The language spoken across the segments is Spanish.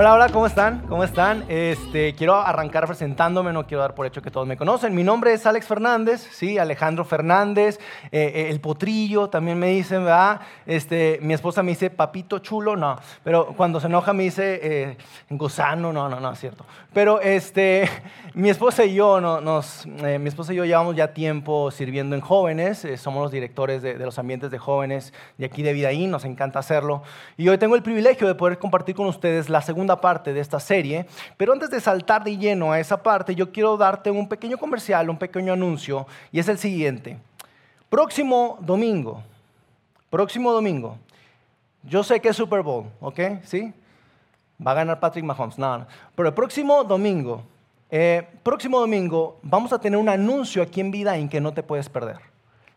Hola, hola, ¿cómo están? ¿Cómo están? Este, quiero arrancar presentándome, no quiero dar por hecho que todos me conocen. Mi nombre es Alex Fernández, sí, Alejandro Fernández, eh, eh, el potrillo también me dicen, ¿verdad? Este, mi esposa me dice papito chulo, no, pero cuando se enoja me dice eh, gusano, no, no, no, es cierto. Pero este, mi esposa y yo, no, nos, mi esposa y yo llevamos ya tiempo sirviendo en jóvenes, somos los directores de, de, los ambientes de jóvenes de aquí de Vidaí, nos encanta hacerlo. Y hoy tengo el privilegio de poder compartir con ustedes la segunda parte de esta serie, pero antes de saltar de lleno a esa parte, yo quiero darte un pequeño comercial, un pequeño anuncio, y es el siguiente. Próximo domingo, próximo domingo, yo sé que es Super Bowl, ¿ok? ¿Sí? Va a ganar Patrick Mahomes, no, pero el próximo domingo, eh, próximo domingo vamos a tener un anuncio aquí en Vida en que no te puedes perder.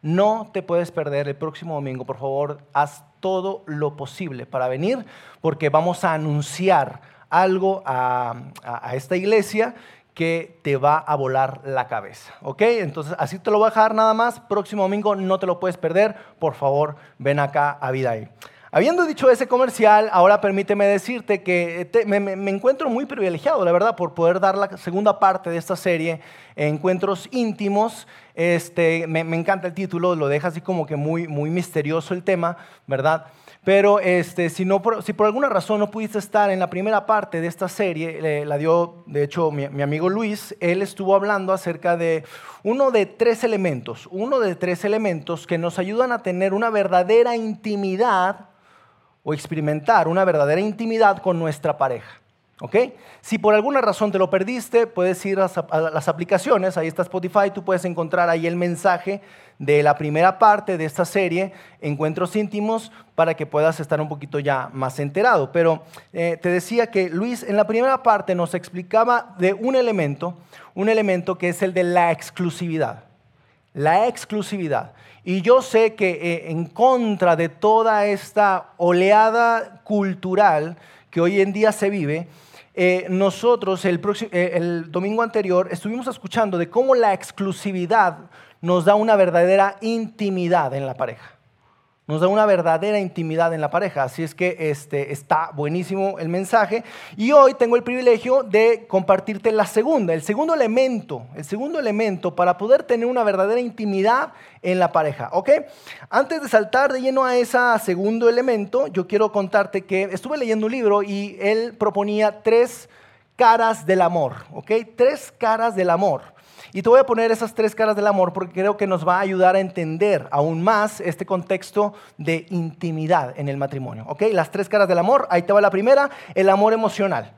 No te puedes perder el próximo domingo, por favor, haz todo lo posible para venir, porque vamos a anunciar algo a, esta iglesia que te va a volar la cabeza, ¿ok? Entonces, así te lo voy a dejar nada más. Próximo domingo no te lo puedes perder. Por favor, ven acá a Vida Habiendo dicho ese comercial, ahora permíteme decirte que me, me, encuentro muy privilegiado, la verdad, por poder dar la segunda parte de esta serie, Encuentros íntimos. Este, me, encanta el título, lo deja así como que muy, muy misterioso el tema, ¿verdad? Pero este, si, no, si por alguna razón no pudiste estar en la primera parte de esta serie, la dio, de hecho, mi, mi, amigo Luis, él estuvo hablando acerca de uno de tres elementos, uno de tres elementos que nos ayudan a tener una verdadera intimidad o experimentar una verdadera intimidad con nuestra pareja. ¿Ok? Si por alguna razón te lo perdiste, puedes ir a las aplicaciones, ahí está Spotify, tú puedes encontrar ahí el mensaje de la primera parte de esta serie, Encuentros íntimos, para que puedas estar un poquito ya más enterado. Pero eh, te decía que Luis en la primera parte nos explicaba de un elemento, un elemento que es el de la exclusividad. La exclusividad. Y yo sé que eh, en contra de toda esta oleada cultural que hoy en día se vive, eh, nosotros el, eh, el domingo anterior estuvimos escuchando de cómo la exclusividad nos da una verdadera intimidad en la pareja nos da una verdadera intimidad en la pareja. Así es que este, está buenísimo el mensaje. Y hoy tengo el privilegio de compartirte la segunda, el segundo elemento, el segundo elemento para poder tener una verdadera intimidad en la pareja. ¿Ok? Antes de saltar de lleno a ese segundo elemento, yo quiero contarte que estuve leyendo un libro y él proponía tres caras del amor. ¿Ok? Tres caras del amor. Y te voy a poner esas tres caras del amor porque creo que nos va a ayudar a entender aún más este contexto de intimidad en el matrimonio. ¿Ok? Las tres caras del amor, ahí te va la primera, el amor emocional.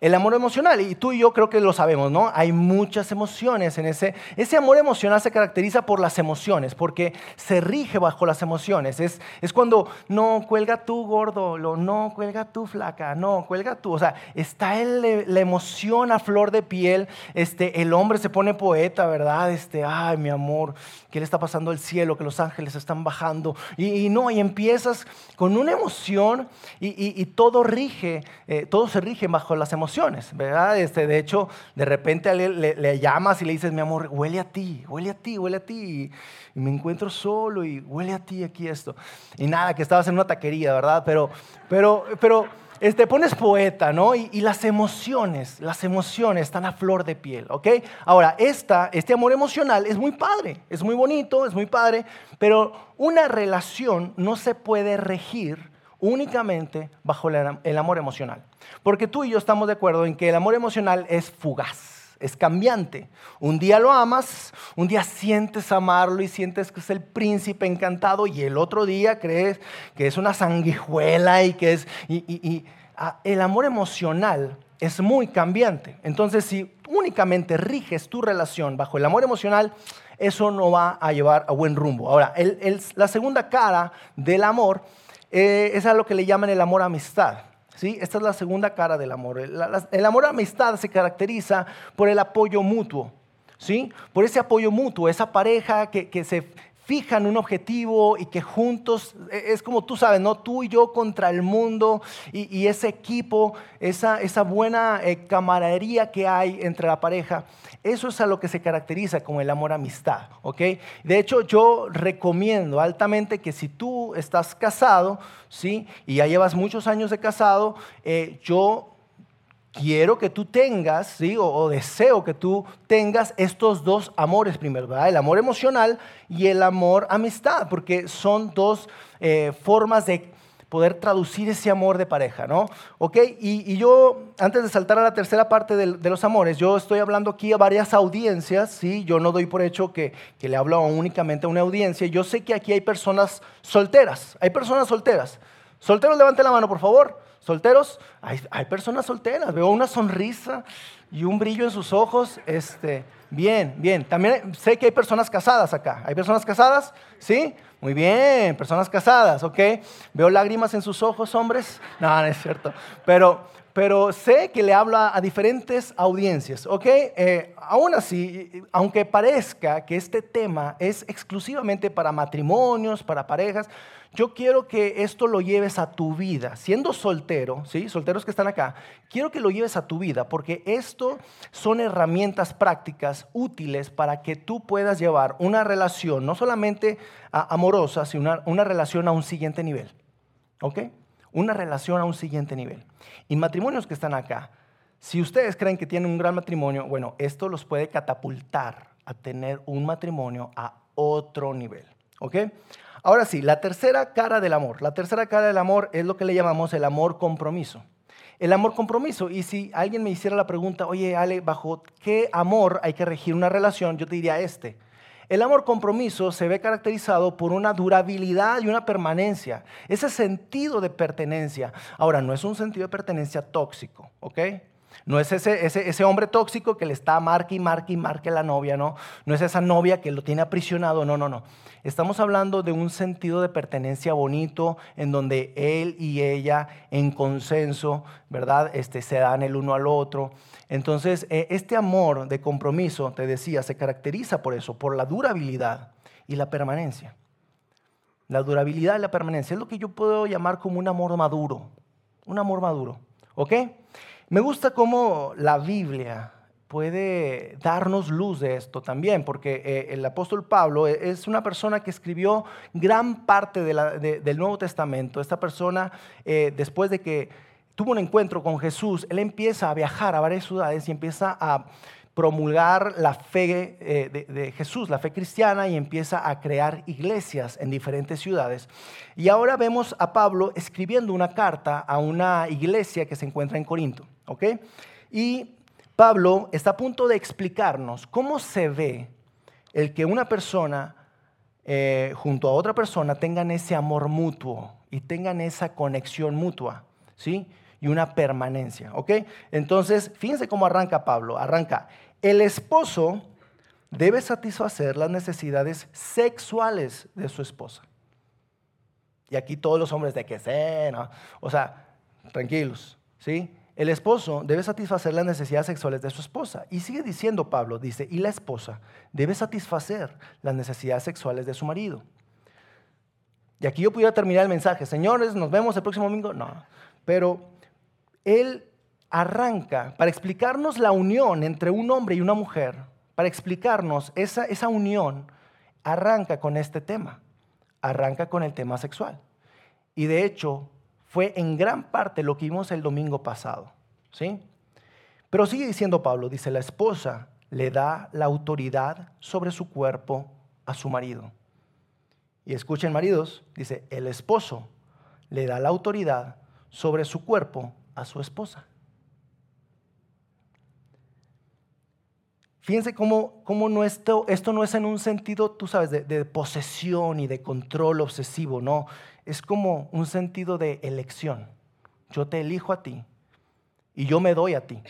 El amor emocional, y tú y yo creo que lo sabemos, ¿no? Hay muchas emociones en ese. Ese amor emocional se caracteriza por las emociones, porque se rige bajo las emociones. Es, es cuando no cuelga tú gordo, lo, no cuelga tú flaca, no cuelga tú. O sea, está el, la emoción a flor de piel. Este, el hombre se pone poeta, ¿verdad? Este, ay, mi amor, ¿qué le está pasando al cielo? Que los ángeles están bajando. Y, no, y empiezas con una emoción y, todo rige, eh, todo se rige bajo las emociones ¿verdad? Este, de hecho, de repente le, le, llamas y le dices, mi amor, huele a ti, huele a ti, huele a ti. Y me encuentro solo y huele a ti aquí esto. Y nada, que estabas en una taquería, ¿verdad? Pero, pero, pero este, pones poeta, ¿no? Y, y, las emociones, las emociones están a flor de piel, ¿ok? Ahora, esta, este amor emocional es muy padre, es muy bonito, es muy padre, pero una relación no se puede regir únicamente bajo el amor emocional. Porque tú y yo estamos de acuerdo en que el amor emocional es fugaz, es cambiante. Un día lo amas, un día sientes amarlo y sientes que es el príncipe encantado y el otro día crees que es una sanguijuela y que es... Y, ah, el amor emocional es muy cambiante. Entonces, si únicamente riges tu relación bajo el amor emocional, eso no va a llevar a buen rumbo. Ahora, la segunda cara del amor eh, es a lo que le llaman el amor amistad. ¿Sí? Esta es la segunda cara del amor. El, amor amistad se caracteriza por el apoyo mutuo. ¿sí? Por ese apoyo mutuo, esa pareja que, se fijan un objetivo y que juntos, e, es como tú sabes, ¿no? Tú y yo contra el mundo y, ese equipo, esa, esa buena eh, camaradería que hay entre la pareja, eso es a lo que se caracteriza como el amor amistad, ¿ok? De hecho, yo recomiendo altamente que si tú estás casado, ¿sí? Y ya llevas muchos años de casado, eh, yo quiero que tú tengas, ¿sí? o, deseo que tú tengas estos dos amores primero. El amor emocional y el amor amistad, porque son dos eh, formas de poder traducir ese amor de pareja, ¿no? ¿Ok? Y, yo, antes de saltar a la tercera parte de, los amores, yo estoy hablando aquí a varias audiencias, ¿sí? Yo no doy por hecho que, que le hablo únicamente a una audiencia. Yo sé que aquí hay personas solteras, hay personas solteras. Solteros, levante la mano, por favor. Solteros, hay, personas solteras, veo una sonrisa y un brillo en sus ojos. Este, bien, bien. También sé que hay personas casadas acá. ¿Hay personas casadas? ¿Sí? Muy bien, personas casadas, ¿ok? Veo lágrimas en sus ojos, hombres. No, no es cierto. Pero, pero sé que le habla a diferentes audiencias, ¿ok? Eh, aún así, aunque parezca que este tema es exclusivamente para matrimonios, para parejas, yo quiero que esto lo lleves a tu vida. Siendo soltero, ¿sí? Solteros que están acá, quiero que lo lleves a tu vida porque esto son herramientas prácticas útiles para que tú puedas llevar una relación, no solamente amorosa, sino una, una relación a un siguiente nivel. ¿Ok? Una relación a un siguiente nivel. Y matrimonios que están acá, si ustedes creen que tienen un gran matrimonio, bueno, esto los puede catapultar a tener un matrimonio a otro nivel. ¿Ok? Ahora sí, la tercera cara del amor. La tercera cara del amor es lo que le llamamos el amor compromiso. El amor compromiso. Y si alguien me hiciera la pregunta, oye, Ale, ¿bajo qué amor hay que regir una relación? Yo te diría este. El amor compromiso se ve caracterizado por una durabilidad y una permanencia, ese sentido de pertenencia. Ahora, no es un sentido de pertenencia tóxico, ¿ok? No es ese, ese, hombre tóxico que le está marque y marque y marque a la novia, ¿no? No es esa novia que lo tiene aprisionado, no, no, no. Estamos hablando de un sentido de pertenencia bonito en donde él y ella en consenso, ¿verdad? Este, se dan el uno al otro. Entonces, eh, este amor de compromiso, te decía, se caracteriza por eso, por la durabilidad y la permanencia. La durabilidad y la permanencia es lo que yo puedo llamar como un amor maduro, un amor maduro, ¿ok? Me gusta cómo la Biblia puede darnos luz de esto también, porque eh, el apóstol Pablo e, es una persona que escribió gran parte del Nuevo Testamento. Esta persona, eh, después de que tuvo un encuentro con Jesús, él empieza a viajar a varias ciudades y empieza a promulgar la fe eh, de, Jesús, la fe cristiana, y empieza a crear iglesias en diferentes ciudades. Y ahora vemos a Pablo escribiendo una carta a una iglesia que se encuentra en Corinto. ¿ok? Y Pablo está a punto de explicarnos cómo se ve el que una persona eh, junto a otra persona tengan ese amor mutuo y tengan esa conexión mutua, ¿sí? Y una permanencia, ¿ok? Entonces, fíjense cómo arranca Pablo. Arranca, el esposo debe satisfacer las necesidades sexuales de su esposa. Y aquí todos los hombres de que ¿no? O sea, tranquilos, ¿sí? El esposo debe satisfacer las necesidades sexuales de su esposa. Y sigue diciendo Pablo, dice, y la esposa debe satisfacer las necesidades sexuales de su marido. Y aquí yo pudiera terminar el mensaje, señores, nos vemos el próximo domingo. No, pero él arranca para explicarnos la unión entre un hombre y una mujer, para explicarnos esa, esa unión, arranca con este tema, arranca con el tema sexual. Y de hecho, fue en gran parte lo que vimos el domingo pasado. ¿sí? Pero sigue diciendo Pablo, dice, la esposa le da la autoridad sobre su cuerpo a su marido. Y escuchen maridos, dice, el esposo le da la autoridad sobre su cuerpo a su esposa. Fíjense cómo, cómo esto, esto, no es en un sentido, tú sabes, de, posesión y de control obsesivo, no. Es como un sentido de elección. Yo te elijo a ti y yo me doy a ti.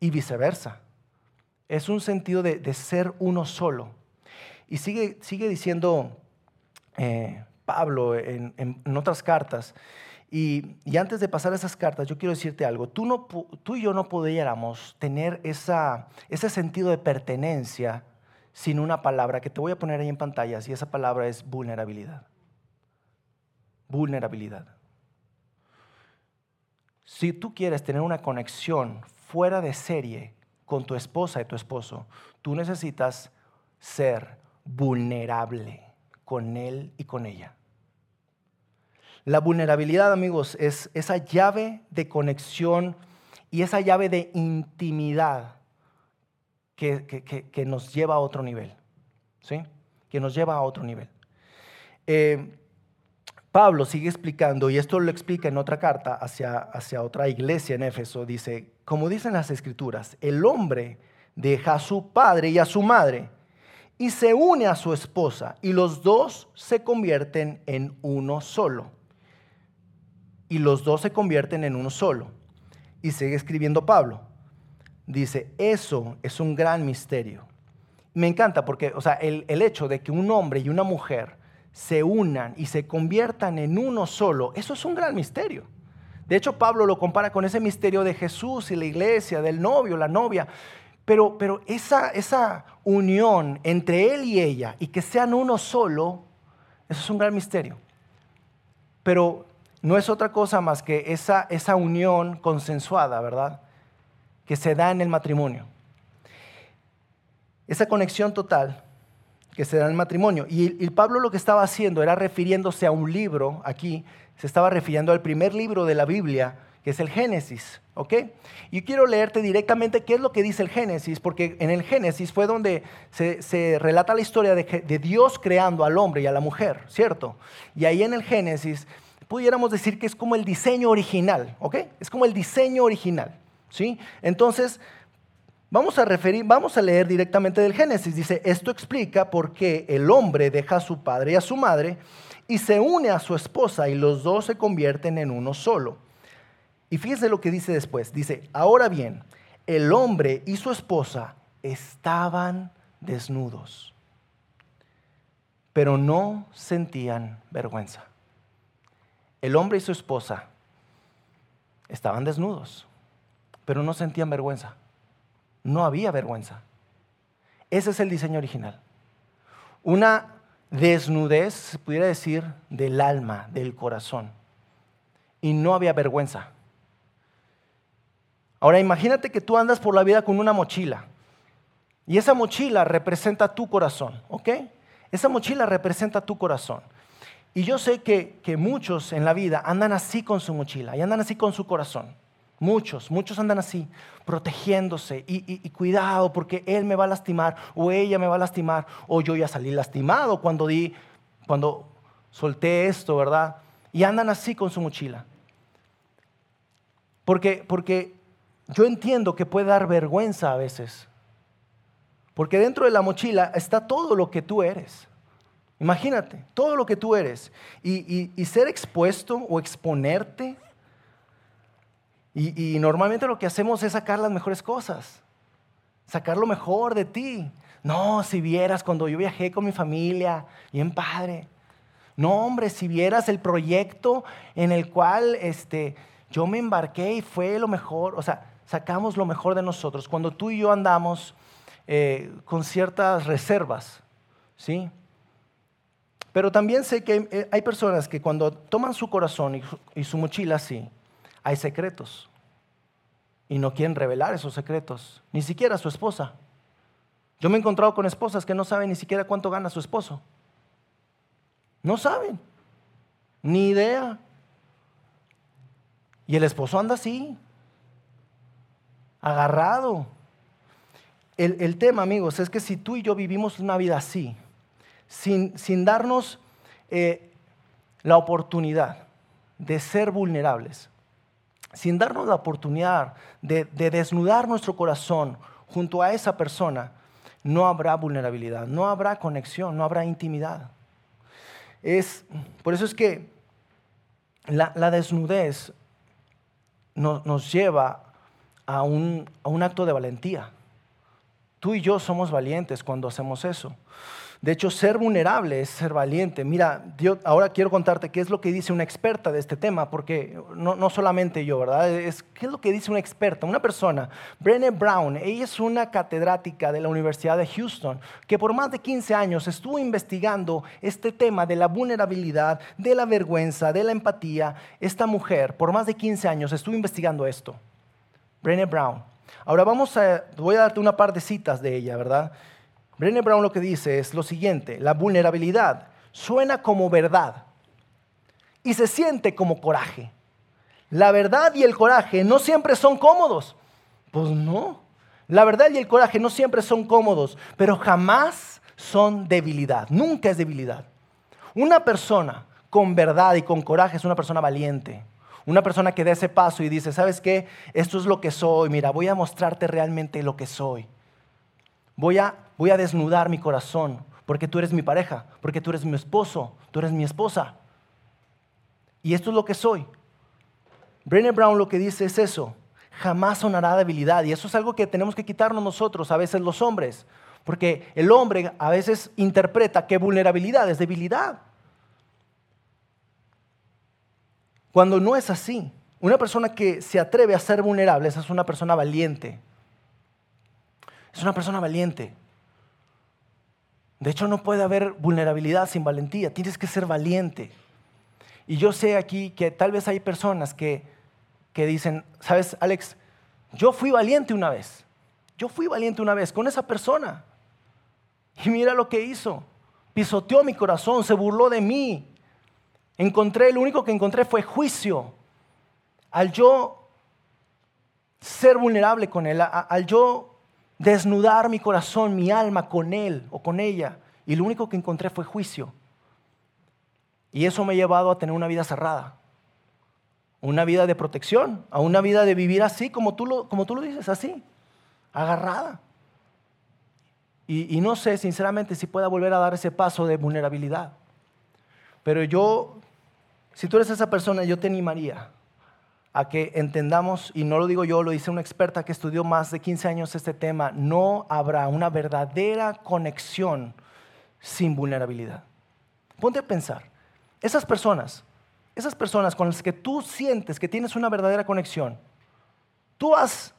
Y viceversa. Es un sentido de, ser uno solo. Y sigue, sigue diciendo eh, Pablo en, en otras cartas, y, antes de pasar esas cartas, yo quiero decirte algo. Tú, y yo no pudiéramos tener ese sentido de pertenencia sin una palabra que te voy a poner ahí en pantallas y esa palabra es vulnerabilidad. Vulnerabilidad. Si tú quieres tener una conexión fuera de serie con tu esposa y tu esposo, tú necesitas ser vulnerable con él y con ella. La vulnerabilidad, amigos, es esa llave de conexión y esa llave de intimidad que, nos lleva a otro nivel. ¿Sí? Que nos lleva a otro nivel. Eh, Pablo sigue explicando, y esto lo explica en otra carta hacia, hacia otra iglesia en Éfeso, dice, como dicen las escrituras, el hombre deja a su padre y a su madre y se une a su esposa y los dos se convierten en uno solo. Y los dos se convierten en uno solo. Y sigue escribiendo Pablo. Dice, eso es un gran misterio. Me encanta porque, o sea, el, el hecho de que un hombre y una mujer se unan y se conviertan en uno solo, eso es un gran misterio. De hecho, Pablo lo compara con ese misterio de Jesús y la iglesia, del novio, la novia. Pero, pero esa, esa unión entre él y ella y que sean uno solo, eso es un gran misterio. Pero no es otra cosa más que esa, esa unión consensuada, ¿verdad? Que se da en el matrimonio. Esa conexión total que se da en el matrimonio. Y, y Pablo lo que estaba haciendo era refiriéndose a un libro aquí, se estaba refiriendo al primer libro de la Biblia, que es el Génesis. ¿ok? Y quiero leerte directamente qué es lo que dice el Génesis, porque en el Génesis fue donde se, relata la historia de, de, Dios creando al hombre y a la mujer, ¿cierto? Y ahí en el Génesis pudiéramos decir que es como el diseño original, ¿ok? Es como el diseño original, ¿sí? Entonces, vamos a referir, vamos a leer directamente del Génesis. Dice, esto explica por qué el hombre deja a su padre y a su madre y se une a su esposa y los dos se convierten en uno solo. Y fíjese lo que dice después. Dice, ahora bien, el hombre y su esposa estaban desnudos, pero no sentían vergüenza. El hombre y su esposa estaban desnudos, pero no sentían vergüenza. No había vergüenza. Ese es el diseño original. Una desnudez, se pudiera decir, del alma, del corazón. Y no había vergüenza. Ahora imagínate que tú andas por la vida con una mochila y esa mochila representa tu corazón, ¿ok? Esa mochila representa tu corazón. Y yo sé que, muchos en la vida andan así con su mochila y andan así con su corazón. Muchos, muchos andan así, protegiéndose y, cuidado porque él me va a lastimar o ella me va a lastimar o yo ya salí lastimado cuando di, cuando solté esto, ¿verdad? Y andan así con su mochila. Porque, porque yo entiendo que puede dar vergüenza a veces, porque dentro de la mochila está todo lo que tú eres. Imagínate, todo lo que tú eres. Y, ser expuesto o exponerte. Y, y, normalmente lo que hacemos es sacar las mejores cosas. Sacar lo mejor de ti. No, si vieras cuando yo viajé con mi familia, bien padre. No, hombre, si vieras el proyecto en el cual este, yo me embarqué y fue lo mejor. O sea, sacamos lo mejor de nosotros cuando tú y yo andamos eh, con ciertas reservas, ¿sí? Pero también sé que eh, hay personas que cuando toman su corazón y su mochila así, hay secretos. Y no quieren revelar esos secretos, ni siquiera su esposa. Yo me he encontrado con esposas que no saben ni siquiera cuánto gana su esposo. No saben, ni idea. Y el esposo anda así, agarrado. El, tema, amigos, es que si tú y yo vivimos una vida así, sin, sin darnos eh, la oportunidad de ser vulnerables, sin darnos la oportunidad de, de, desnudar nuestro corazón junto a esa persona, no habrá vulnerabilidad, no habrá conexión, no habrá intimidad. Es, por eso es que la, la desnudez nos lleva a un, acto de valentía. Tú y yo somos valientes cuando hacemos eso. De hecho, ser vulnerable es ser valiente. Mira, yo ahora quiero contarte qué es lo que dice una experta de este tema, porque no, no solamente yo, ¿verdad? Es, ¿Qué es lo que dice una experta? Una persona, Brené Brown, ella es una catedrática de la Universidad de Houston, que por más de 15 años estuvo investigando este tema de la vulnerabilidad, de la vergüenza, de la empatía. Esta mujer, por más de 15 años, estuvo investigando esto. Brené Brown. Ahora vamos a, voy a darte una par de citas de ella, ¿verdad? Brené Brown lo que dice es lo siguiente, la vulnerabilidad suena como verdad y se siente como coraje. La verdad y el coraje no siempre son cómodos. Pues no. La verdad y el coraje no siempre son cómodos, pero jamás son debilidad. Nunca es debilidad. Una persona con verdad y con coraje es una persona valiente. Una persona que da ese paso y dice, ¿sabes qué? Esto es lo que soy. Mira, voy a mostrarte realmente lo que soy. Voy a voy a desnudar mi corazón, porque tú eres mi pareja, porque tú eres mi esposo, tú eres mi esposa. Y esto es lo que soy. Brené Brown lo que dice es eso, jamás sonará debilidad. Y eso es algo que tenemos que quitarnos nosotros, a veces los hombres, porque el hombre a veces interpreta que vulnerabilidad es debilidad. Cuando no es así, una persona que se atreve a ser vulnerable, esa es una persona valiente. Es una persona valiente. De hecho, no puede haber vulnerabilidad sin valentía. Tienes que ser valiente. Y yo sé aquí que tal vez hay personas que, que dicen, sabes, Alex, yo fui valiente una vez. Yo fui valiente una vez con esa persona. Y mira lo que hizo. Pisoteó mi corazón, se burló de mí. Encontré, lo único que encontré fue juicio. Al yo ser vulnerable con él, al yo desnudar mi corazón, mi alma con él o con ella. Y lo único que encontré fue juicio. Y eso me ha llevado a tener una vida cerrada, una vida de protección, a una vida de vivir así, como tú lo, como tú lo dices, así, agarrada. Y, y no sé, sinceramente, si pueda volver a dar ese paso de vulnerabilidad. Pero yo, si tú eres esa persona, yo te animaría a que entendamos, y no lo digo yo, lo dice una experta que estudió más de 15 años este tema, no habrá una verdadera conexión sin vulnerabilidad. Ponte a pensar, esas personas, esas personas con las que tú sientes que tienes una verdadera conexión, tú has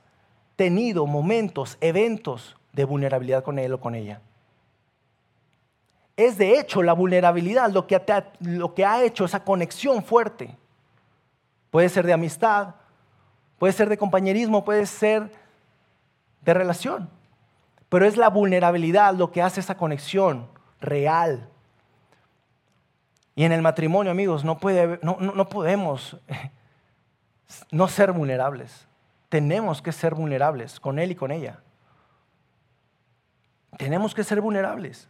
tenido momentos, eventos de vulnerabilidad con él o con ella. Es de hecho la vulnerabilidad lo que, ha hecho esa conexión fuerte. Puede ser de amistad, puede ser de compañerismo, puede ser de relación. Pero es la vulnerabilidad lo que hace esa conexión real. Y en el matrimonio, amigos, no, puede, no, no podemos no ser vulnerables. Tenemos que ser vulnerables con él y con ella. Tenemos que ser vulnerables.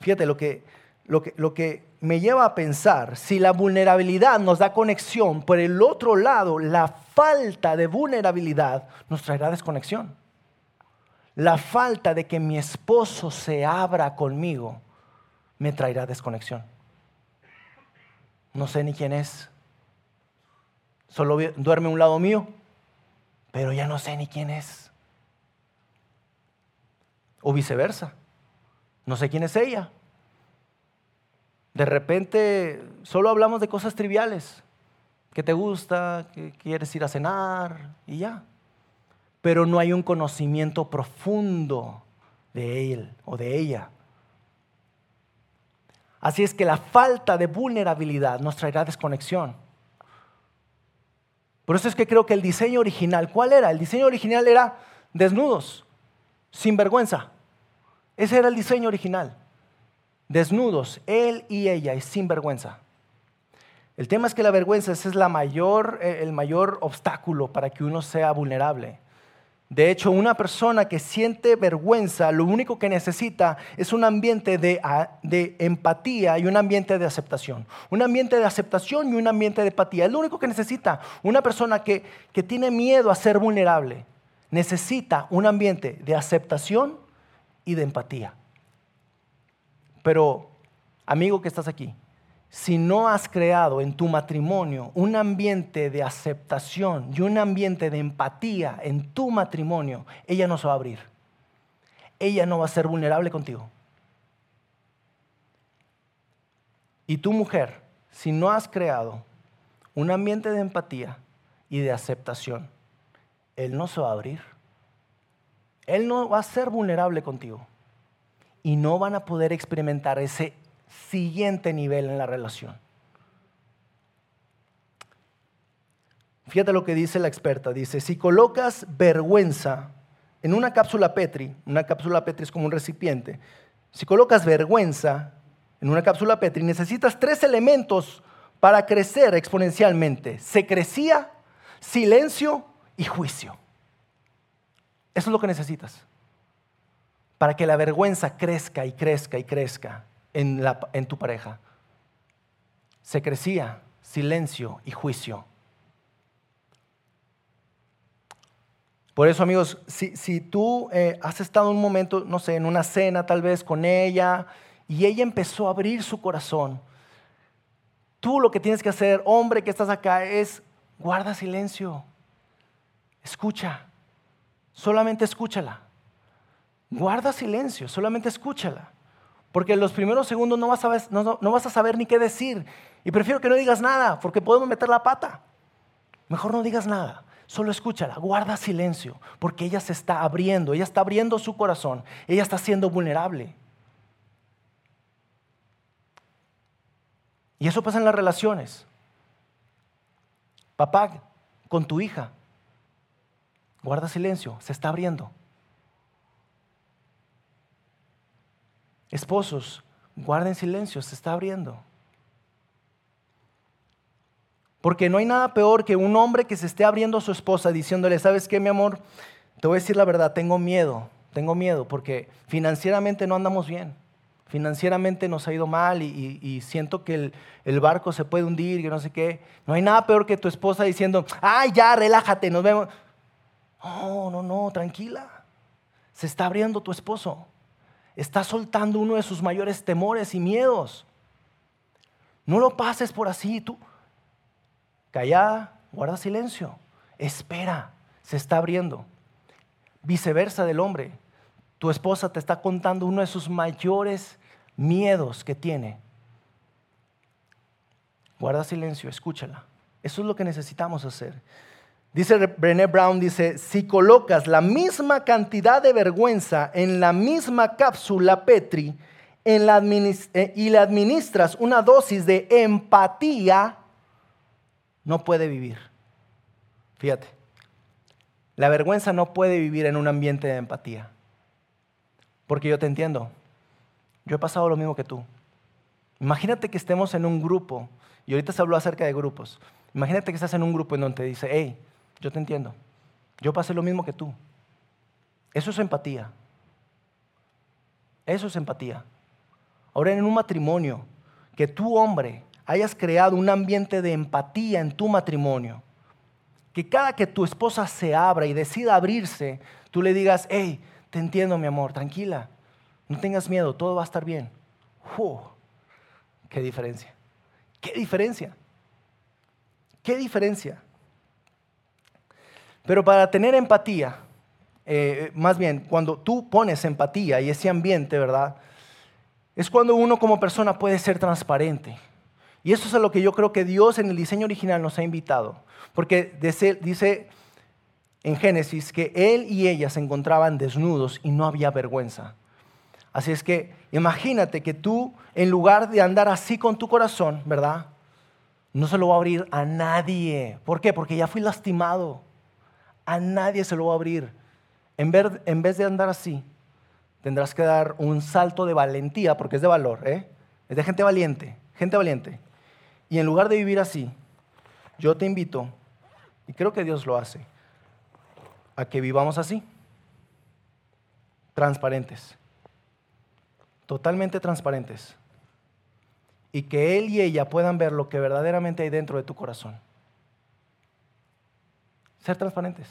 Fíjate lo que, lo que, lo que me lleva a pensar, si la vulnerabilidad nos da conexión, por el otro lado, la falta de vulnerabilidad nos traerá desconexión. La falta de que mi esposo se abra conmigo me traerá desconexión. No sé ni quién es. Solo duerme un lado mío, pero ya no sé ni quién es. O viceversa. No sé quién es ella, de repente solo hablamos de cosas triviales, que te gusta, que quieres ir a cenar y ya. Pero no hay un conocimiento profundo de él o de ella. Así es que la falta de vulnerabilidad nos traerá desconexión. Por eso es que creo que el diseño original, ¿cuál era? El diseño original era desnudos, sin vergüenza. Ese era el diseño original desnudos, él y ella, y sin vergüenza. El tema es que la vergüenza es eh, el mayor obstáculo para que uno sea vulnerable. De hecho, una persona que siente vergüenza, lo único que necesita es un ambiente de, de, empatía y un ambiente de aceptación. Un ambiente de aceptación y un ambiente de empatía. Es lo único que necesita una persona que, que tiene miedo a ser vulnerable. Necesita un ambiente de aceptación y de empatía. Pero, amigo que estás aquí, si no has creado en tu matrimonio un ambiente de aceptación y un ambiente de empatía en tu matrimonio, ella no se va a abrir. Ella no va a ser vulnerable contigo. Y tu mujer, si no has creado un ambiente de empatía y de aceptación, él no se va a abrir. Él no va a ser vulnerable contigo. Y no van a poder experimentar ese siguiente nivel en la relación. Fíjate lo que dice la experta. Dice, si colocas vergüenza en una cápsula Petri, una cápsula Petri es como un recipiente, si colocas vergüenza en una cápsula Petri, necesitas tres elementos para crecer exponencialmente. Secrecía, silencio y juicio. Eso es lo que necesitas. Para que la vergüenza crezca y crezca y crezca en, tu pareja. Secrecía, silencio y juicio. Por eso, amigos, si, tú eh, has estado un momento, no sé, en una cena tal vez con ella y ella empezó a abrir su corazón, tú lo que tienes que hacer, hombre que estás acá, es guarda silencio, escucha, solamente escúchala. Guarda silencio, solamente escúchala. Porque en los primeros segundos no vas, a, no vas a saber ni qué decir. Y prefiero que no digas nada, porque podemos meter la pata. Mejor no digas nada. Solo escúchala, guarda silencio, porque ella se está abriendo, ella está abriendo su corazón, ella está siendo vulnerable. Y eso pasa en las relaciones. Papá, con tu hija, guarda silencio, se está abriendo. Esposos, guarden silencio, se está abriendo. Porque no hay nada peor que un hombre que se esté abriendo a su esposa diciéndole, ¿sabes qué, mi amor? Te voy a decir la verdad, tengo miedo, tengo miedo porque financieramente no andamos bien. Financieramente nos ha ido mal y, siento que el, barco se puede hundir, y no sé qué. No hay nada peor que tu esposa diciendo, ay, ya, relájate, nos vemos. No, no, no, tranquila. Se está abriendo tu esposo. Está soltando uno de sus mayores temores y miedos. No lo pases por así. Tú, callada, guarda silencio, espera, se está abriendo. Viceversa del hombre, tu esposa te está contando uno de sus mayores miedos que tiene. Guarda silencio, escúchala. Eso es lo que necesitamos hacer. Dice Brené Brown, dice, si colocas la misma cantidad de vergüenza en la misma cápsula Petri en eh, y le administras una dosis de empatía, no puede vivir. Fíjate, la vergüenza no puede vivir en un ambiente de empatía. Porque yo te entiendo. Yo he pasado lo mismo que tú. Imagínate que estemos en un grupo, y ahorita se habló acerca de grupos. Imagínate que estás en un grupo en donde te dice, hey, yo te entiendo. Yo pasé lo mismo que tú. Eso es empatía. Eso es empatía. Ahora en un matrimonio, que tu hombre hayas creado un ambiente de empatía en tu matrimonio. Que cada que tu esposa se abra y decida abrirse, tú le digas, hey, te entiendo mi amor, tranquila, no tengas miedo, todo va a estar bien. ¡Qué diferencia! ¡Qué diferencia! ¡Qué diferencia! Pero para tener empatía, eh, más bien, cuando tú pones empatía y ese ambiente, ¿verdad? Es cuando uno como persona puede ser transparente. Y eso es a lo que yo creo que Dios en el diseño original nos ha invitado. Porque dice en Génesis que él y ella se encontraban desnudos y no había vergüenza. Así es que imagínate que tú, en lugar de andar así con tu corazón, ¿verdad? No se lo va a abrir a nadie. ¿Por qué? Porque ya fui lastimado. A nadie se lo va a abrir. En vez, de andar así, tendrás que dar un salto de valentía, porque es de valor, ¿eh? Es de gente valiente, gente valiente. Y en lugar de vivir así, yo te invito, y creo que Dios lo hace, a que vivamos así, transparentes, totalmente transparentes, y que Él y ella puedan ver lo que verdaderamente hay dentro de tu corazón. Ser transparentes.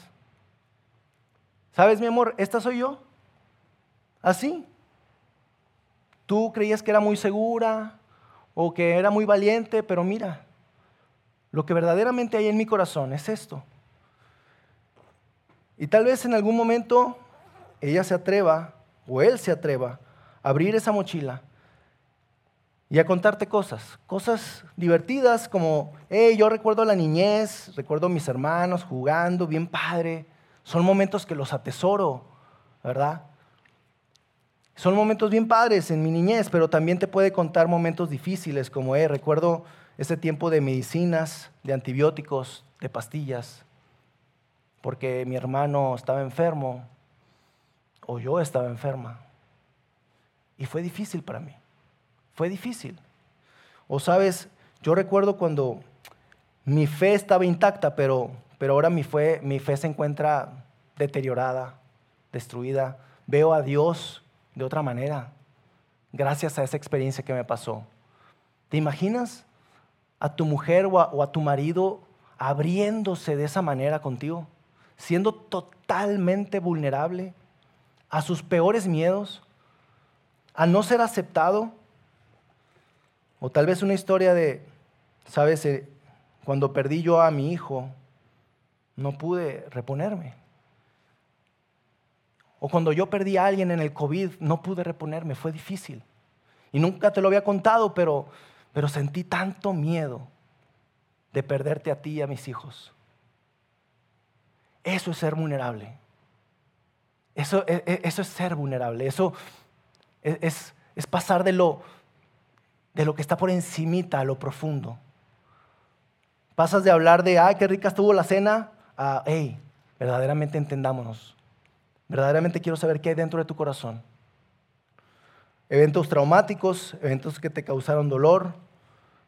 ¿Sabes, mi amor? Esta soy yo. Así. Tú creías que era muy segura, o que era muy valiente, pero mira, lo que verdaderamente hay en mi corazón es esto. Y tal vez en algún momento ella se atreva, o él se atreva, a abrir esa mochila y a contarte cosas, cosas divertidas como, hey, yo recuerdo la niñez, recuerdo a mis hermanos jugando, bien padre. Son momentos que los atesoro, ¿verdad? Son momentos bien padres en mi niñez, pero también te puede contar momentos difíciles como, hey, recuerdo ese tiempo de medicinas, de antibióticos, de pastillas, porque mi hermano estaba enfermo o yo estaba enferma. Y fue difícil para mí. Fue difícil. O sabes, yo recuerdo cuando mi fe estaba intacta, pero, pero ahora mi fe, se encuentra deteriorada, destruida. Veo a Dios de otra manera, gracias a esa experiencia que me pasó. ¿Te imaginas a tu mujer o a tu marido abriéndose de esa manera contigo? Siendo totalmente vulnerable a sus peores miedos, a no ser aceptado. O tal vez una historia de, sabes, eh, cuando perdí yo a mi hijo, no pude reponerme. O cuando yo perdí a alguien en el COVID, no pude reponerme, fue difícil. Y nunca te lo había contado, pero, pero sentí tanto miedo de perderte a ti y a mis hijos. Eso es ser vulnerable. Eso, e, e, eso es ser vulnerable. Eso es, es, pasar de lo, de lo que está por encimita a lo profundo. Pasas de hablar de, ay, qué rica estuvo la cena, a, hey, verdaderamente entendámonos. Verdaderamente quiero saber qué hay dentro de tu corazón. Eventos traumáticos, eventos que te causaron dolor,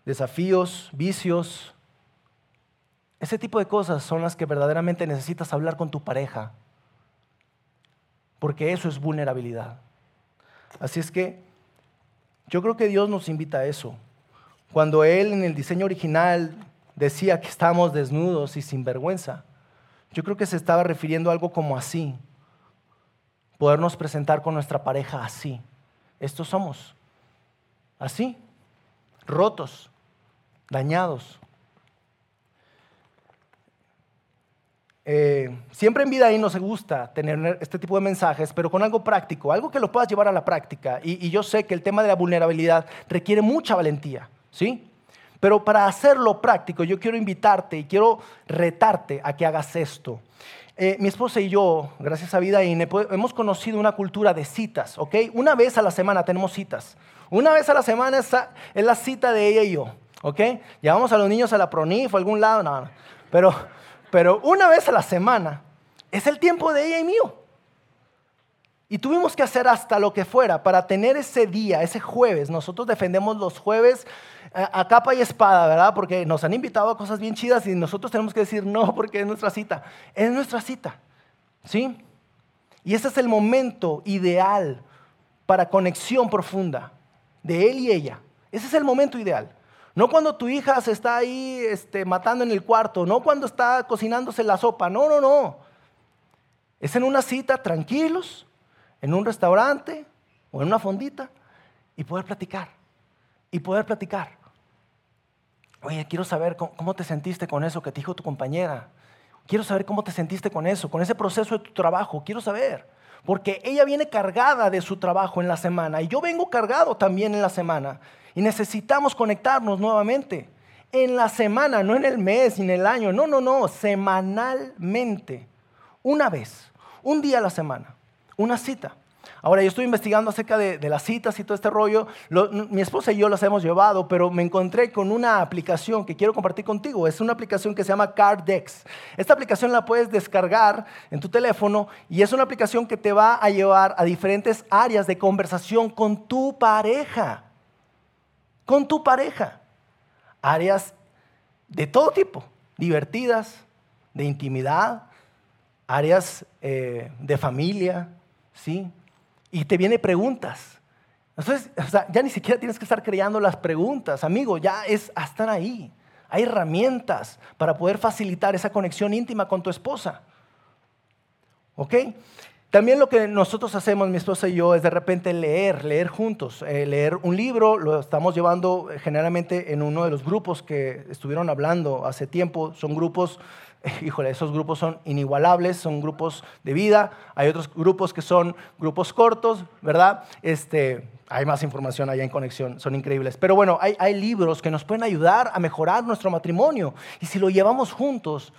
desafíos, vicios. Ese tipo de cosas son las que verdaderamente necesitas hablar con tu pareja. Porque eso es vulnerabilidad. Así es que yo creo que Dios nos invita a eso. Cuando Él en el diseño original decía que estábamos desnudos y sin vergüenza, yo creo que se estaba refiriendo a algo como así. Podernos presentar con nuestra pareja así. Estos somos. Así. Rotos. Dañados. Eh, siempre en vida ahí nos gusta tener este tipo de mensajes, pero con algo práctico, algo que lo puedas llevar a la práctica. Y, yo sé que el tema de la vulnerabilidad requiere mucha valentía, ¿sí? Pero para hacerlo práctico, yo quiero invitarte y quiero retarte a que hagas esto. Eh, mi esposa y yo, gracias a Vida INE, hemos conocido una cultura de citas, ¿ok? Una vez a la semana tenemos citas. Una vez a la semana es, es la cita de ella y yo, ¿ok? Llevamos a los niños a la PRONIF o a algún lado, no, no. Pero pero una vez a la semana es el tiempo de ella y mío. Y tuvimos que hacer hasta lo que fuera para tener ese día, ese jueves. Nosotros defendemos los jueves eh, a, capa y espada, ¿verdad? Porque nos han invitado a cosas bien chidas y nosotros tenemos que decir no porque es nuestra cita. Es nuestra cita, ¿sí? Y ese es el momento ideal para conexión profunda de él y ella. Ese es el momento ideal. No cuando tu hija se está ahí este, matando en el cuarto, no cuando está cocinándose la sopa, no, no, no. Es en una cita tranquilos, en un restaurante o en una fondita y poder platicar. Y poder platicar. Oye, quiero saber cómo te sentiste con eso que te dijo tu compañera. Quiero saber cómo te sentiste con eso, con ese proceso de tu trabajo. Quiero saber. Porque ella viene cargada de su trabajo en la semana y yo vengo cargado también en la semana. Y necesitamos conectarnos nuevamente. En la semana, no en el mes, ni en el año. No, no, no. Semanalmente. Una vez. Un día a la semana. Una cita. Ahora, yo estoy investigando acerca de, las citas y todo este rollo. mi esposa y yo las hemos llevado, pero me encontré con una aplicación que quiero compartir contigo. Es una aplicación que se llama CardDex. Esta aplicación la puedes descargar en tu teléfono y es una aplicación que te va a llevar a diferentes áreas de conversación con tu pareja con tu pareja. Áreas de todo tipo, divertidas, de intimidad, áreas eh, de familia, ¿sí? Y te viene preguntas. Entonces, ya ni siquiera tienes que estar creando las preguntas, amigo, ya es estar ahí. Hay herramientas para poder facilitar esa conexión íntima con tu esposa. ¿Ok? También lo que nosotros hacemos, mi esposa y yo, es de repente leer, leer juntos, eh, leer un libro, lo estamos llevando eh, generalmente en uno de los grupos que estuvieron hablando hace tiempo, son grupos, híjole, esos grupos son inigualables, son grupos de vida, hay otros grupos que son grupos cortos, ¿verdad? Este, hay más información allá en conexión, son increíbles. Pero bueno, hay, hay libros que nos pueden ayudar a mejorar nuestro matrimonio y si lo llevamos juntos,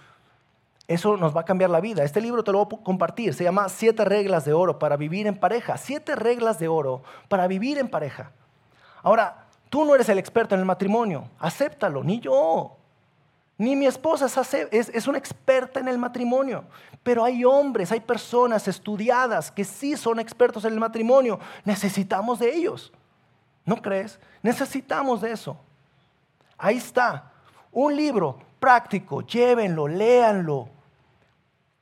eso nos va a cambiar la vida. Este libro te lo voy a compartir. Se llama Siete reglas de oro para vivir en pareja. Siete reglas de oro para vivir en pareja. Ahora, tú no eres el experto en el matrimonio. Acéptalo, ni yo. Ni mi esposa es, una experta en el matrimonio. Pero hay hombres, hay personas estudiadas que sí son expertos en el matrimonio. Necesitamos de ellos. ¿No crees? Necesitamos de eso. Ahí está. Un libro práctico. Llévenlo, léanlo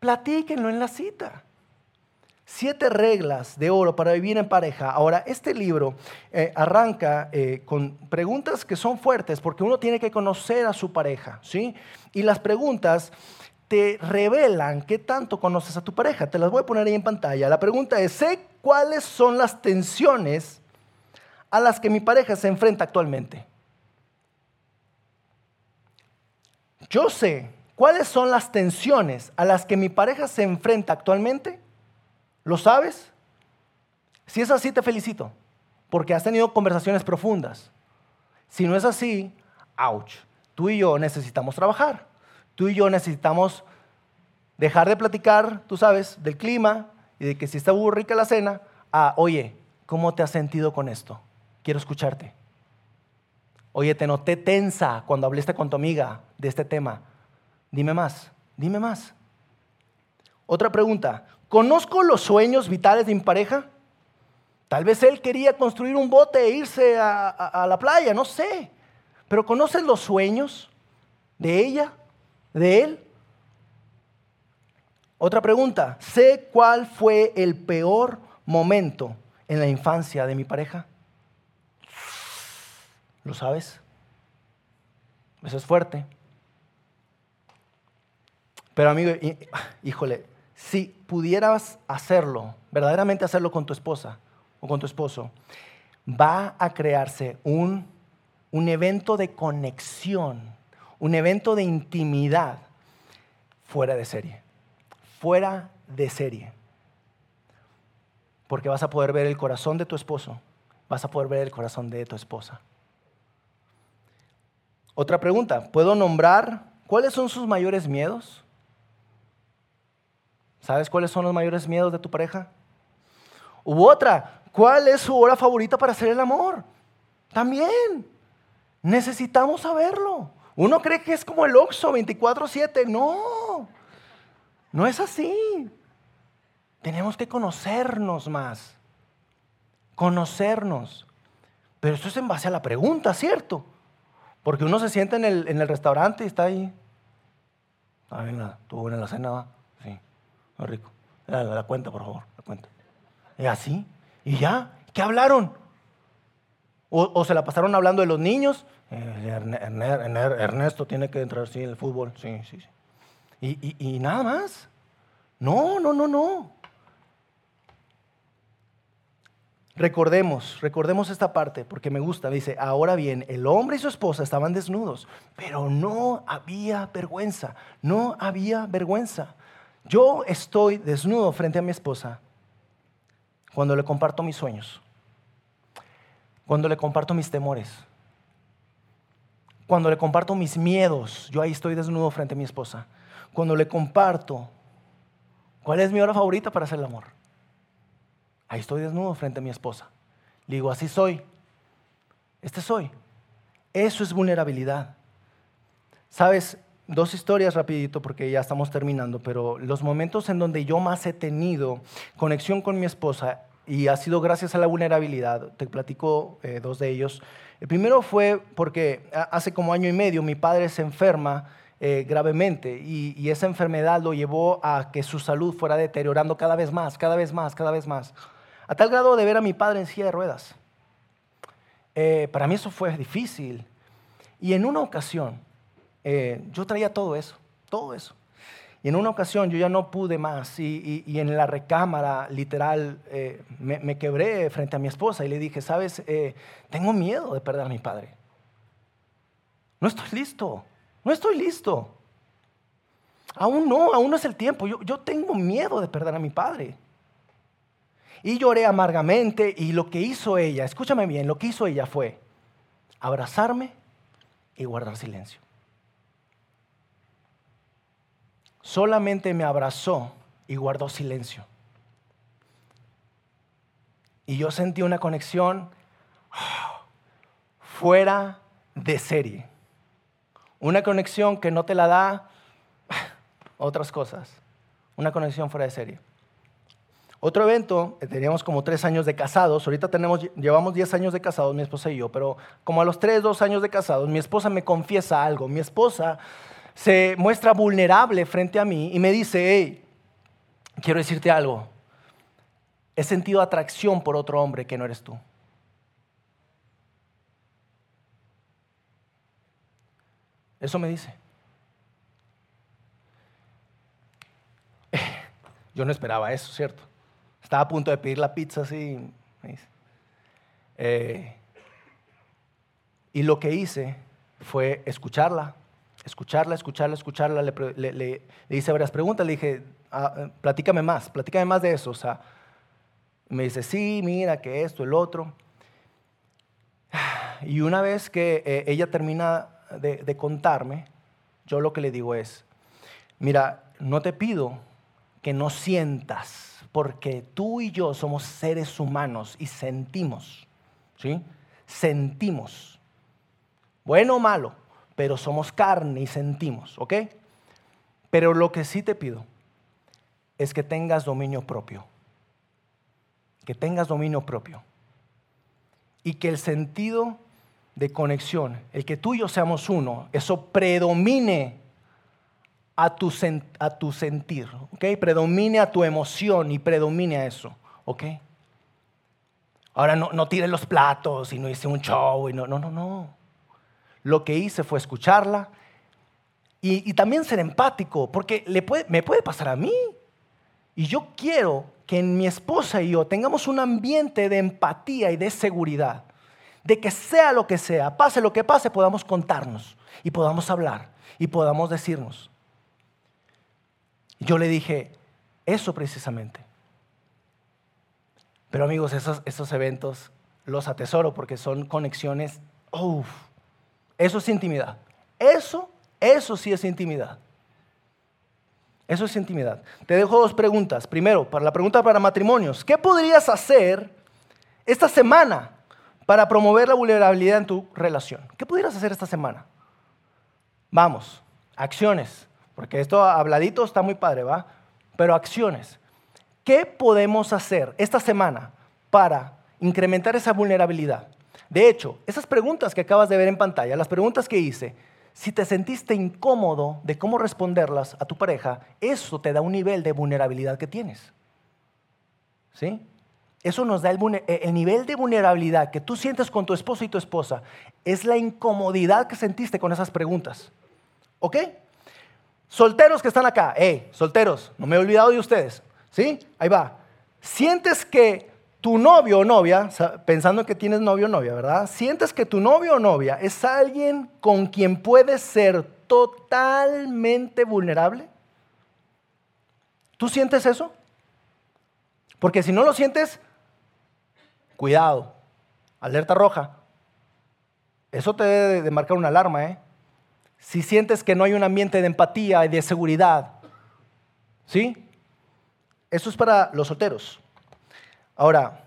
platíquenlo en la cita. Siete reglas de oro para vivir en pareja. Ahora, este libro eh, arranca eh, con preguntas que son fuertes porque uno tiene que conocer a su pareja, ¿sí? Y las preguntas te revelan qué tanto conoces a tu pareja. Te las voy a poner ahí en pantalla. La pregunta es, sé cuáles son las tensiones a las que mi pareja se enfrenta actualmente. Yo sé ¿Cuáles son las tensiones a las que mi pareja se enfrenta actualmente? ¿Lo sabes? Si es así, te felicito, porque has tenido conversaciones profundas. Si no es así, ouch, tú y yo necesitamos trabajar. Tú y yo necesitamos dejar de platicar, tú sabes, del clima y de que si está muy rica la cena, a, oye, ¿cómo te has sentido con esto? Quiero escucharte. Oye, te noté tensa cuando hablaste con tu amiga de este tema. Dime más, dime más. Otra pregunta, ¿conozco los sueños vitales de mi pareja? Tal vez él quería construir un bote e irse a, la playa, no sé. Pero ¿conoces los sueños de ella, de él? Otra pregunta, ¿sé cuál fue el peor momento en la infancia de mi pareja? ¿Lo sabes? Eso es fuerte. Pero amigo, híjole, si pudieras hacerlo, verdaderamente hacerlo con tu esposa o con tu esposo, va a crearse un, un evento de conexión, un evento de intimidad fuera de serie, fuera de serie. Porque vas a poder ver el corazón de tu esposo, vas a poder ver el corazón de tu esposa. Otra pregunta, ¿puedo nombrar cuáles son sus mayores miedos? ¿Sabes cuáles son los mayores miedos de tu pareja? U otra, ¿cuál es su hora favorita para hacer el amor? También. Necesitamos saberlo. Uno cree que es como el Oxxo 24/7. No, no es así. Tenemos que conocernos más. Conocernos. Pero eso es en base a la pregunta, ¿cierto? Porque uno se sienta en el, en el restaurante y está ahí. Está bien, estuvo buena la cena, ¿va? Muy rico. La, cuenta, por favor, la cuenta. Y así. Y ya, ¿qué hablaron? O, se la pasaron hablando de los niños. Eh, Ernesto tiene que entrar, sí, en el fútbol. Sí, sí, sí. Y nada más. No, no, no, no. Recordemos, recordemos esta parte porque me gusta. Dice, ahora bien, el hombre y su esposa estaban desnudos, pero no había vergüenza, no había vergüenza. Yo estoy desnudo frente a mi esposa cuando le comparto mis sueños, cuando le comparto mis temores, cuando le comparto mis miedos, yo ahí estoy desnudo frente a mi esposa. Cuando le comparto cuál es mi hora favorita para hacer el amor, ahí estoy desnudo frente a mi esposa. Le digo, así soy, este soy. Eso es vulnerabilidad. Sabes, dos historias rapidito porque ya estamos terminando, pero los momentos en donde yo más he tenido conexión con mi esposa y ha sido gracias a la vulnerabilidad, te platico eh, dos de ellos. El primero fue porque hace como año y medio mi padre se enferma eh, gravemente y, y, esa enfermedad lo llevó a que su salud fuera deteriorando cada vez más, cada vez más, cada vez más, a tal grado de ver a mi padre en silla de ruedas. Eh, para mí eso fue difícil. Y en una ocasión, eh, yo traía todo eso, todo eso. Y en una ocasión yo ya no pude más y, en la recámara literal eh, me, quebré frente a mi esposa y le dije, sabes, eh, tengo miedo de perder a mi padre. No estoy listo, no estoy listo. Aún no, aún no es el tiempo. Yo, yo tengo miedo de perder a mi padre. Y lloré amargamente y lo que hizo ella, escúchame bien, lo que hizo ella fue abrazarme y guardar silencio. Solamente me abrazó y guardó silencio. Y yo sentí una conexión fuera de serie. Una conexión que no te la da otras cosas. Una conexión fuera de serie. Otro evento, eh, teníamos como tres años de casados, ahorita tenemos, llevamos diez años de casados, mi esposa y yo, pero como a los tres, dos años de casados, mi esposa me confiesa algo. Mi esposa se muestra vulnerable frente a mí y me dice, hey, quiero decirte algo, he sentido atracción por otro hombre que no eres tú. Eso me dice. Yo no esperaba eso, ¿cierto? Estaba a punto de pedir la pizza así. Eh, y lo que hice fue escucharla, escucharla, escucharla, escucharla. Le, le, hice varias preguntas, le dije, ah, platícame más, platícame más de eso. O sea, me dice, sí, mira, que esto, el otro. Y una vez que eh, ella termina de, de contarme, yo lo que le digo es, mira, no te pido que no sientas porque tú y yo somos seres humanos y sentimos, ¿sí? Sentimos. Bueno o malo, pero somos carne y sentimos, ¿ok? Pero lo que sí te pido es que tengas dominio propio. Que tengas dominio propio. Y que el sentido de conexión, el que tú y yo seamos uno, eso predomine a tu, sentir, ¿ok? Predomine a tu emoción y predomine a eso, ¿ok? Ahora no, no tires los platos y no hice un show y no, no, no, no. Lo que hice fue escucharla y, también ser empático, porque le puede, me puede pasar a mí. Y yo quiero que en mi esposa y yo tengamos un ambiente de empatía y de seguridad, de que sea lo que sea, pase lo que pase, podamos contarnos y podamos hablar y podamos decirnos, yo le dije, eso precisamente. Pero amigos, esos, esos eventos los atesoro porque son conexiones. Eso es intimidad. Eso, eso sí es intimidad. Eso es intimidad. Te dejo dos preguntas. Primero, para la pregunta para matrimonios. ¿Qué podrías hacer esta semana para promover la vulnerabilidad en tu relación? ¿Qué pudieras hacer esta semana? Vamos, acciones. Porque esto habladito está muy padre, ¿va? Pero acciones. ¿Qué podemos hacer esta semana para incrementar esa vulnerabilidad? De hecho, esas preguntas que acabas de ver en pantalla, las preguntas que hice, si te sentiste incómodo de cómo responderlas a tu pareja, eso te da un nivel de vulnerabilidad que tienes. ¿Sí? Eso nos da el, el, nivel de vulnerabilidad que tú sientes con tu esposo y tu esposa. Es la incomodidad que sentiste con esas preguntas. ¿Ok? Solteros que están acá, hey, solteros, no me he olvidado de ustedes, ¿sí? Ahí va. Sientes que tu novio o novia, pensando que tienes novio o novia, ¿verdad? Sientes que tu novio o novia es alguien con quien puedes ser totalmente vulnerable. ¿Tú sientes eso? Porque si no lo sientes, cuidado, alerta roja. Eso te debe de marcar una alarma, ¿eh? si sientes que no hay un ambiente de empatía y de seguridad. ¿Sí? Eso es para los solteros. Ahora,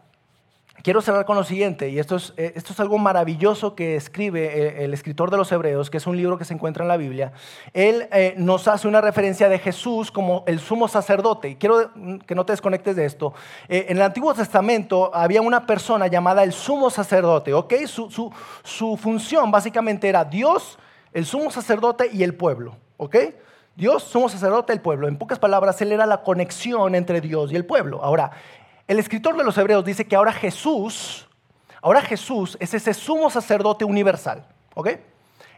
quiero cerrar con lo siguiente, y esto es, eh, esto es algo maravilloso que escribe el, escritor de los Hebreos, que es un libro que se encuentra en la Biblia. Él eh, nos hace una referencia de Jesús como el sumo sacerdote. Y quiero que no te desconectes de esto. Eh, en el Antiguo Testamento había una persona llamada el sumo sacerdote, ¿ok? Su, su, su función básicamente era Dios el sumo sacerdote y el pueblo, ¿ok? Dios, sumo sacerdote, el pueblo. En pocas palabras, Él era la conexión entre Dios y el pueblo. Ahora, el escritor de los Hebreos dice que ahora Jesús, ahora Jesús es ese sumo sacerdote universal, ¿ok?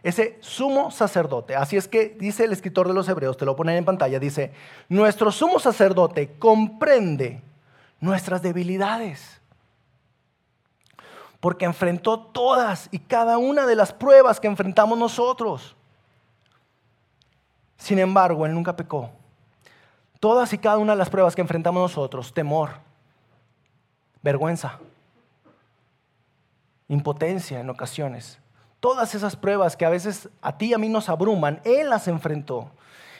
ese sumo sacerdote. Así es que dice el escritor de los Hebreos, te lo ponen en pantalla, dice, nuestro sumo sacerdote comprende nuestras debilidades, porque enfrentó todas y cada una de las pruebas que enfrentamos nosotros. Sin embargo, Él nunca pecó. Todas y cada una de las pruebas que enfrentamos nosotros, temor, vergüenza, impotencia en ocasiones, todas esas pruebas que a veces a ti y a mí nos abruman, Él las enfrentó.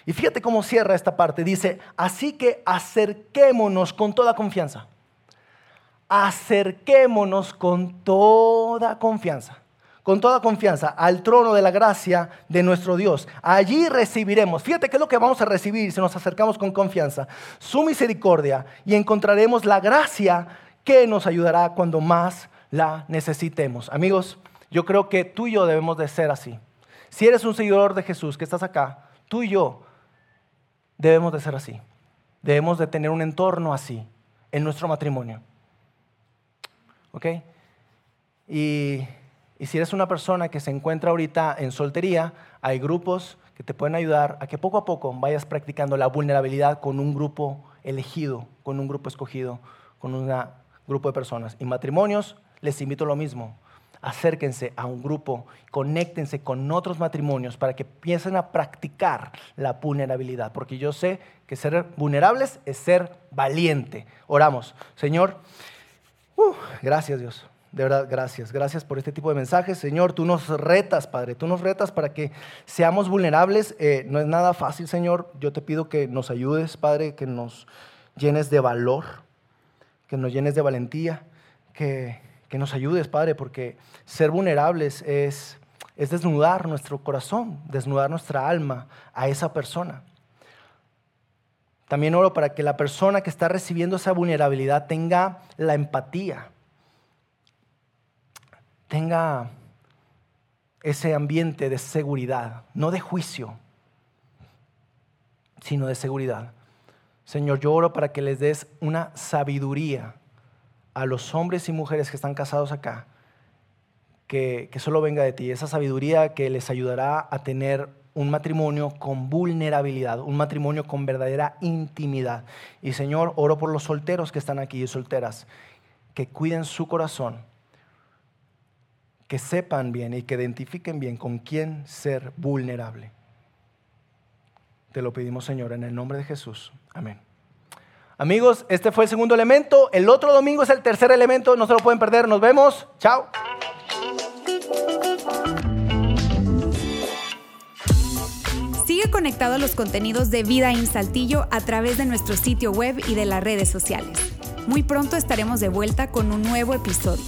Y fíjate cómo cierra esta parte. Dice, así que acerquémonos con toda confianza. Acerquémonos con toda confianza. Con toda confianza al trono de la gracia de nuestro Dios. Allí recibiremos. Fíjate qué es lo que vamos a recibir si nos acercamos con confianza. Su misericordia y encontraremos la gracia que nos ayudará cuando más la necesitemos. Amigos, yo creo que tú y yo debemos de ser así. Si eres un seguidor de Jesús que estás acá, tú y yo debemos de ser así. Debemos de tener un entorno así en nuestro matrimonio. ¿Ok? Y, y si eres una persona que se encuentra ahorita en soltería, hay grupos que te pueden ayudar a que poco a poco vayas practicando la vulnerabilidad con un grupo elegido, con un grupo escogido, con un grupo de personas. Y matrimonios, les invito a lo mismo acérquense a un grupo, conéctense con otros matrimonios para que empiecen a practicar la vulnerabilidad, porque yo sé que ser vulnerables es ser valiente. Oramos, Señor, uh, gracias Dios. De verdad, gracias. Gracias por este tipo de mensajes. Señor, tú nos retas, Padre. Tú nos retas para que seamos vulnerables. Eh, no es nada fácil, Señor. Yo te pido que nos ayudes, Padre, que nos llenes de valor, que nos llenes de valentía, que, que nos ayudes, Padre, porque ser vulnerables es, es desnudar nuestro corazón, desnudar nuestra alma a esa persona. También oro para que la persona que está recibiendo esa vulnerabilidad tenga la empatía, tenga ese ambiente de seguridad, no de juicio, sino de seguridad. Señor, yo oro para que les des una sabiduría a los hombres y mujeres que están casados acá, que, solo venga de ti, esa sabiduría que les ayudará a tener un matrimonio con vulnerabilidad, un matrimonio con verdadera intimidad. Y Señor, oro por los solteros que están aquí y solteras, que cuiden su corazón, que sepan bien y que identifiquen bien con quién ser vulnerable. Te lo pedimos, Señor, en el nombre de Jesús. Amén. Amigos, este fue el segundo elemento. El otro domingo es el tercer elemento. No se lo pueden perder. Nos vemos. Chao. Sigue conectado a los contenidos de Vida en Saltillo a través de nuestro sitio web y de las redes sociales. Muy pronto estaremos de vuelta con un nuevo episodio.